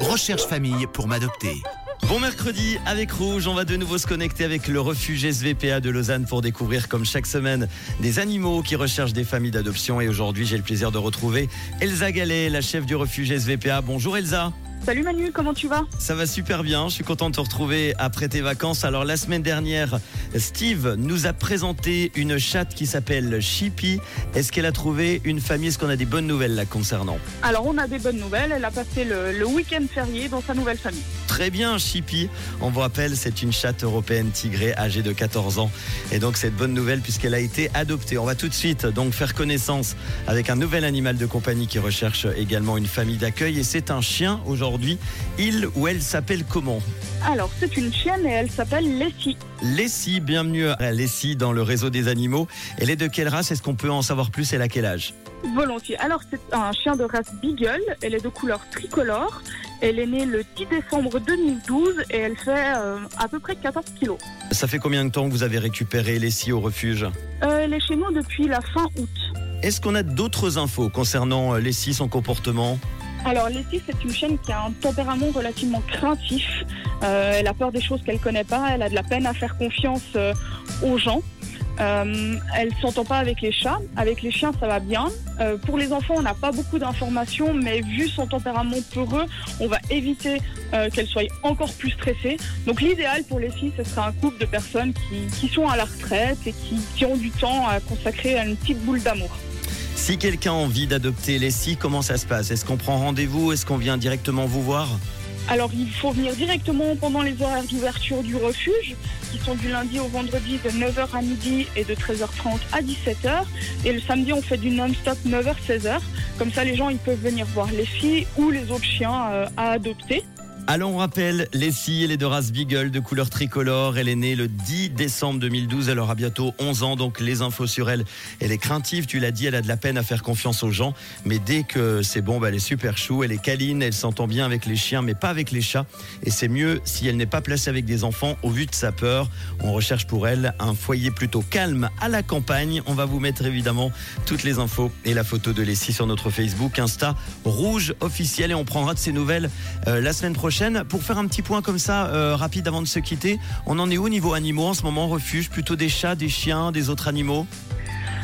Recherche famille pour m'adopter. Bon mercredi avec Rouge, on va de nouveau se connecter avec le refuge SVPA de Lausanne pour découvrir comme chaque semaine des animaux qui recherchent des familles d'adoption et aujourd'hui j'ai le plaisir de retrouver Elsa Gallet, la chef du refuge SVPA. Bonjour Elsa. Salut Manu, comment tu vas? Ça va super bien, je suis content de te retrouver après tes vacances. Alors la semaine dernière, Steve nous a présenté une chatte qui s'appelle Chippy. Est-ce qu'elle a trouvé une famille? Est-ce qu'on a des bonnes nouvelles là concernant? Alors on a des bonnes nouvelles, elle a passé le, le week-end férié dans sa nouvelle famille. Très bien, Chippy. On vous rappelle, c'est une chatte européenne tigrée âgée de 14 ans. Et donc cette bonne nouvelle puisqu'elle a été adoptée. On va tout de suite donc faire connaissance avec un nouvel animal de compagnie qui recherche également une famille d'accueil. Et c'est un chien aujourd'hui. Il ou elle s'appelle comment Alors c'est une chienne et elle s'appelle Lessie. Lessie, bienvenue à Lessie dans le réseau des animaux. Elle est de quelle race Est-ce qu'on peut en savoir plus Elle a quel âge Volontiers. Alors c'est un chien de race Beagle, elle est de couleur tricolore. Elle est née le 10 décembre 2012 et elle fait euh, à peu près 14 kilos. Ça fait combien de temps que vous avez récupéré Lessie au refuge Euh, elle est chez nous depuis la fin août. Est-ce qu'on a d'autres infos concernant euh, Lessie, son comportement Alors Lessie c'est une chienne qui a un tempérament relativement craintif. Euh, elle a peur des choses qu'elle connaît pas, elle a de la peine à faire confiance euh, aux gens. Euh, elle s'entend pas avec les chats. Avec les chiens, ça va bien. Pour les enfants, on n'a pas beaucoup d'informations, mais vu son tempérament peureux, on va éviter qu'elle soit encore plus stressée. Donc l'idéal pour les ce serait un couple de personnes qui, sont à la retraite et qui ont du temps à consacrer à une petite boule d'amour. Si quelqu'un a envie d'adopter Lessie, comment ça se passe? Est-ce qu'on prend rendez-vous? Est-ce qu'on vient directement vous voir? Alors il faut venir directement pendant les horaires d'ouverture du refuge, qui sont du lundi au vendredi de 9h à midi et de 13h30 à 17h. Et le samedi, on fait du non-stop 9h-16h. Comme ça, les gens ils peuvent venir voir les filles ou les autres chiens euh, à adopter. Alors on rappelle, Lessie, elle est de race Beagle, de couleur tricolore. Elle est née le 10 décembre 2012. Elle aura bientôt 11 ans, donc les infos sur elle. Elle est craintive, tu l'as dit, elle a de la peine à faire confiance aux gens. Mais dès que c'est bon, bah, elle est super chou, elle est câline, elle s'entend bien avec les chiens, mais pas avec les chats. Et c'est mieux si elle n'est pas placée avec des enfants au vu de sa peur. On recherche pour elle un foyer plutôt calme à la campagne. On va vous mettre évidemment toutes les infos et la photo de Lessie sur notre Facebook, Insta, rouge officiel. Et on prendra de ses nouvelles euh, la semaine prochaine. Pour faire un petit point comme ça, euh, rapide avant de se quitter, on en est où au niveau animaux en ce moment Refuge plutôt des chats, des chiens, des autres animaux?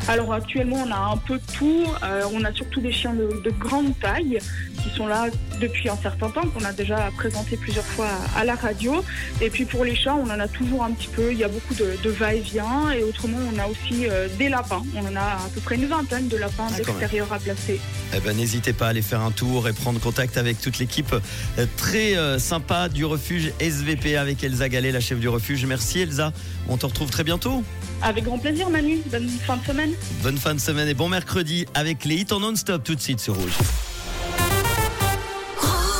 Alors actuellement, on a un peu de tout. Euh, on a surtout des chiens de, de grande taille qui sont là depuis un certain temps, qu'on a déjà présenté plusieurs fois à, à la radio. Et puis pour les chats, on en a toujours un petit peu. Il y a beaucoup de, de va-et-vient. Et autrement, on a aussi euh, des lapins. On en a à peu près une vingtaine de lapins Ah, d'extérieur à placer. Eh ben, n'hésitez pas à aller faire un tour et prendre contact avec toute l'équipe euh, très euh, sympa du refuge SVP avec Elsa Gallet, la chef du refuge. Merci Elsa. On te retrouve très bientôt. Avec grand plaisir, Manu. Bonne fin de semaine. Bonne fin de semaine et bon mercredi avec les hits en non-stop tout de suite sur Rouge.